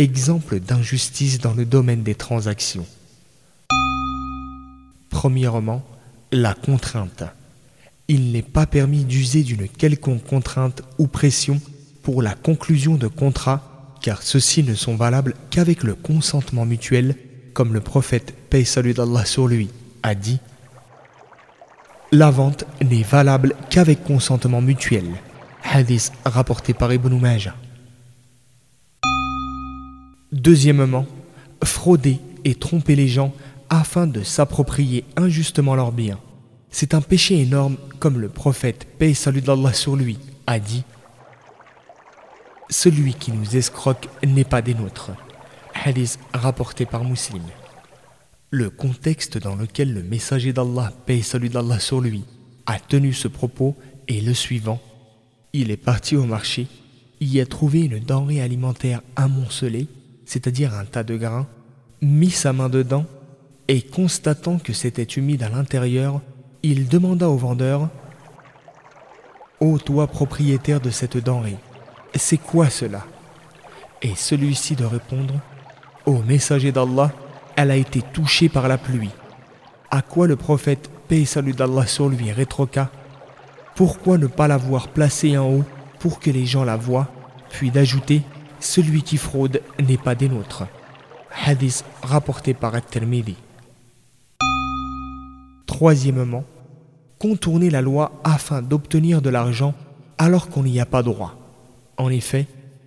Exemple d'injustice dans le domaine des transactions. Premièrement, la contrainte. Il n'est pas permis d'user d'une quelconque contrainte ou pression pour la conclusion de contrats, car ceux-ci ne sont valables qu'avec le consentement mutuel, comme le prophète, paix salut sur lui, a dit La vente n'est valable qu'avec consentement mutuel. Hadith rapporté par Ibn Majah. Deuxièmement, frauder et tromper les gens afin de s'approprier injustement leurs biens. C'est un péché énorme comme le prophète, paix et salut d'Allah sur lui, a dit Celui qui nous escroque n'est pas des nôtres. Hadith rapporté par Muslim. Le contexte dans lequel le messager d'Allah, paix et salut d'Allah sur lui, a tenu ce propos est le suivant. Il est parti au marché, y a trouvé une denrée alimentaire amoncelée, c'est-à-dire un tas de grains, mit sa main dedans et constatant que c'était humide à l'intérieur, il demanda au vendeur Ô toi propriétaire de cette denrée, c'est quoi cela? Et celui-ci de répondre Ô messager d'Allah, elle a été touchée par la pluie. À quoi le prophète, paix et salut d'Allah sur lui, rétroqua Pourquoi ne pas l'avoir placée en haut pour que les gens la voient Puis d'ajouter Celui qui fraude n'est pas des nôtres. Hadith rapporté par At-Tirmidhi. Troisièmement, contourner la loi afin d'obtenir de l'argent alors qu'on n'y a pas droit. En effet,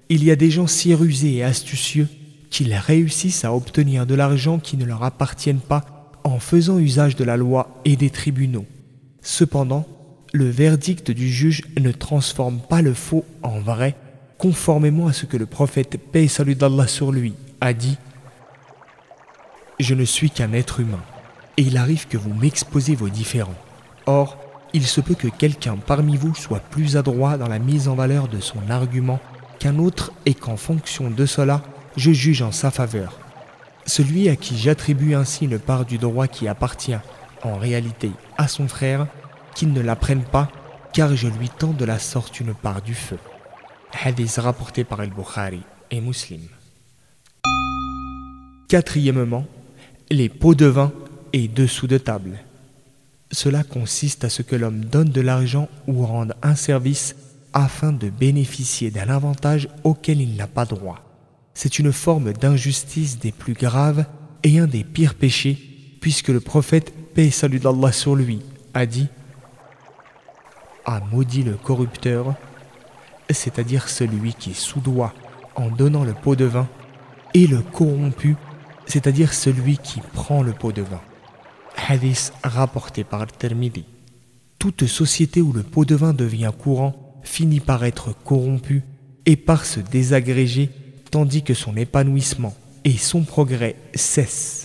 il y a des gens si rusés et astucieux qu'ils réussissent à obtenir de l'argent qui ne leur appartiennent pas en faisant usage de la loi et des tribunaux. Cependant, le verdict du juge ne transforme pas le faux en vrai, conformément à ce que le prophète, paix et salut d'Allah sur lui, a dit Je ne suis qu'un être humain et il arrive que vous m'exposez vos différends. Or, il se peut que quelqu'un parmi vous soit plus adroit dans la mise en valeur de son argument qu'un autre et qu'en fonction de cela, je juge en sa faveur. Celui à qui j'attribue ainsi une part du droit qui appartient en réalité à son frère, qu'il ne la prenne pas, car je lui tends de la sorte une part du feu. Hadith rapporté par El-Bukhari et Muslim. Quatrièmement, les pots de vin et dessous de table. Cela consiste à ce que l'homme donne de l'argent ou rende un service afin de bénéficier d'un avantage auquel il n'a pas droit. C'est une forme d'injustice des plus graves et un des pires péchés, puisque le prophète, paix salut d'Allah sur lui, a dit A maudit le corrupteur, c'est-à-dire celui qui soudoie en donnant le pot de vin, et le corrompu, c'est-à-dire celui qui prend le pot de vin. Hadith rapporté par Al-Tirmidhi. Toute société où le pot de vin devient courant finit par être corrompu et par se désagréger tandis que son épanouissement et son progrès cessent.